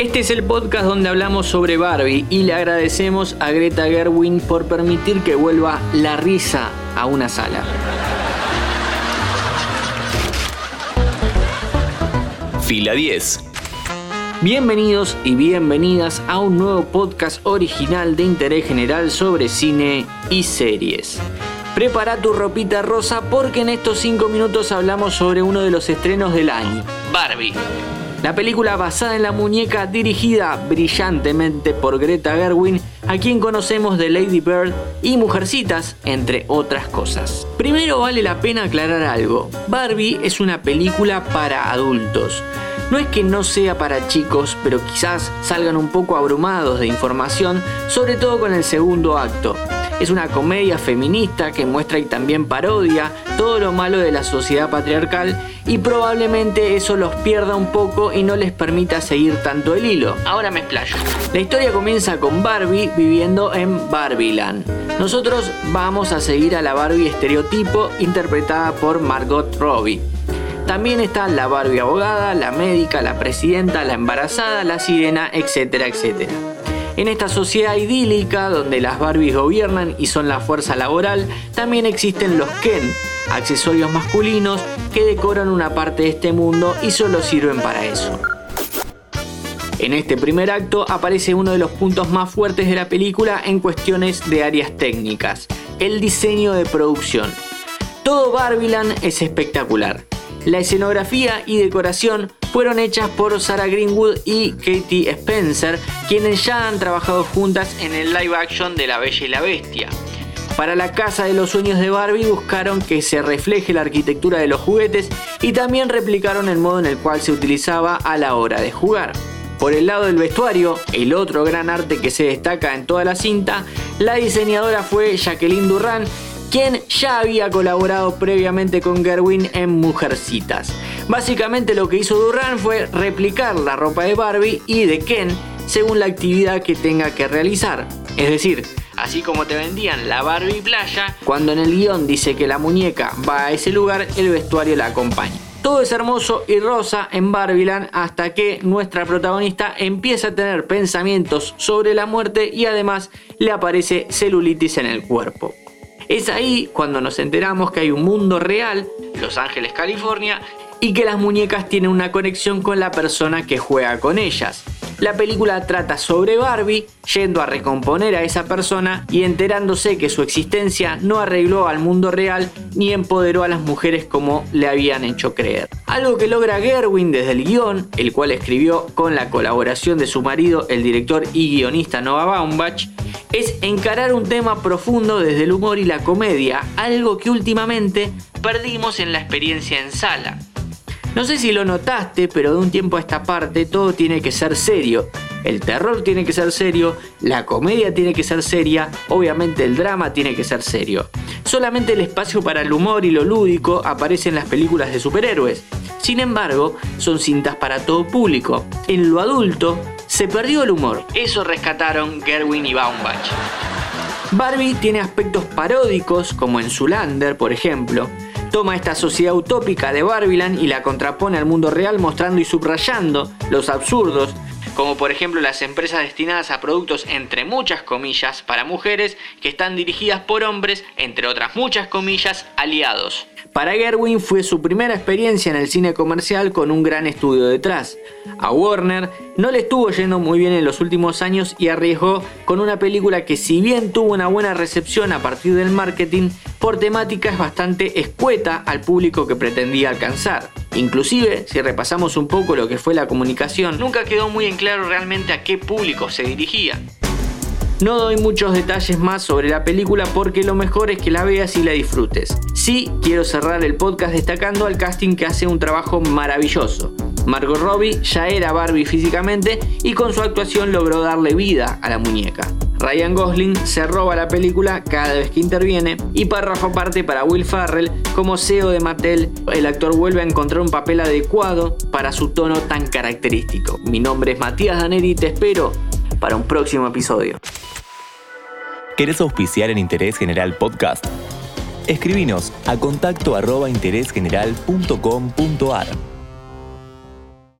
Este es el podcast donde hablamos sobre Barbie y le agradecemos a Greta Gerwin por permitir que vuelva la risa a una sala. Fila 10. Bienvenidos y bienvenidas a un nuevo podcast original de interés general sobre cine y series. Prepara tu ropita rosa porque en estos 5 minutos hablamos sobre uno de los estrenos del año, Barbie. La película basada en la muñeca dirigida brillantemente por Greta Gerwin, a quien conocemos de Lady Bird y Mujercitas, entre otras cosas. Primero vale la pena aclarar algo. Barbie es una película para adultos. No es que no sea para chicos, pero quizás salgan un poco abrumados de información, sobre todo con el segundo acto. Es una comedia feminista que muestra y también parodia todo lo malo de la sociedad patriarcal y probablemente eso los pierda un poco y no les permita seguir tanto el hilo. Ahora me explayo. La historia comienza con Barbie viviendo en Barbieland. Nosotros vamos a seguir a la Barbie estereotipo interpretada por Margot Robbie. También está la Barbie abogada, la médica, la presidenta, la embarazada, la sirena, etcétera, etcétera. En esta sociedad idílica donde las Barbies gobiernan y son la fuerza laboral, también existen los Ken, accesorios masculinos que decoran una parte de este mundo y solo sirven para eso. En este primer acto aparece uno de los puntos más fuertes de la película en cuestiones de áreas técnicas, el diseño de producción. Todo Barbiland es espectacular. La escenografía y decoración fueron hechas por Sarah Greenwood y Katie Spencer, quienes ya han trabajado juntas en el live action de La Bella y la Bestia. Para la casa de los sueños de Barbie buscaron que se refleje la arquitectura de los juguetes y también replicaron el modo en el cual se utilizaba a la hora de jugar. Por el lado del vestuario, el otro gran arte que se destaca en toda la cinta, la diseñadora fue Jacqueline Durran, quien ya había colaborado previamente con Gerwin en Mujercitas. Básicamente lo que hizo Durran fue replicar la ropa de Barbie y de Ken según la actividad que tenga que realizar. Es decir, así como te vendían la Barbie playa, cuando en el guion dice que la muñeca va a ese lugar, el vestuario la acompaña. Todo es hermoso y rosa en Barbieland hasta que nuestra protagonista empieza a tener pensamientos sobre la muerte y además le aparece celulitis en el cuerpo. Es ahí cuando nos enteramos que hay un mundo real, Los Ángeles, California, y que las muñecas tienen una conexión con la persona que juega con ellas. La película trata sobre Barbie yendo a recomponer a esa persona y enterándose que su existencia no arregló al mundo real ni empoderó a las mujeres como le habían hecho creer. Algo que logra Gerwin desde el guion, el cual escribió con la colaboración de su marido, el director y guionista Noah Baumbach, es encarar un tema profundo desde el humor y la comedia, algo que últimamente perdimos en la experiencia en sala. No sé si lo notaste, pero de un tiempo a esta parte todo tiene que ser serio. El terror tiene que ser serio, la comedia tiene que ser seria, obviamente el drama tiene que ser serio. Solamente el espacio para el humor y lo lúdico aparece en las películas de superhéroes. Sin embargo, son cintas para todo público. En lo adulto, se perdió el humor. Eso rescataron Gerwin y Baumbach. Barbie tiene aspectos paródicos, como en Zulander, por ejemplo, toma esta sociedad utópica de Barbiland y la contrapone al mundo real mostrando y subrayando los absurdos, como por ejemplo las empresas destinadas a productos entre muchas comillas para mujeres que están dirigidas por hombres, entre otras muchas comillas, aliados. Para Gerwin fue su primera experiencia en el cine comercial con un gran estudio detrás. A Warner no le estuvo yendo muy bien en los últimos años y arriesgó con una película que si bien tuvo una buena recepción a partir del marketing, por temática es bastante escueta al público que pretendía alcanzar. Inclusive, si repasamos un poco lo que fue la comunicación, nunca quedó muy en claro realmente a qué público se dirigía. No doy muchos detalles más sobre la película porque lo mejor es que la veas y la disfrutes. Sí, quiero cerrar el podcast destacando al casting que hace un trabajo maravilloso. Margot Robbie ya era Barbie físicamente y con su actuación logró darle vida a la muñeca. Ryan Gosling se roba la película cada vez que interviene y párrafo aparte para Will Farrell como CEO de Mattel, el actor vuelve a encontrar un papel adecuado para su tono tan característico. Mi nombre es Matías Daneri y te espero para un próximo episodio. ¿Querés auspiciar en Interés General Podcast? Escribinos a contacto arroba interésgeneral.com.ar.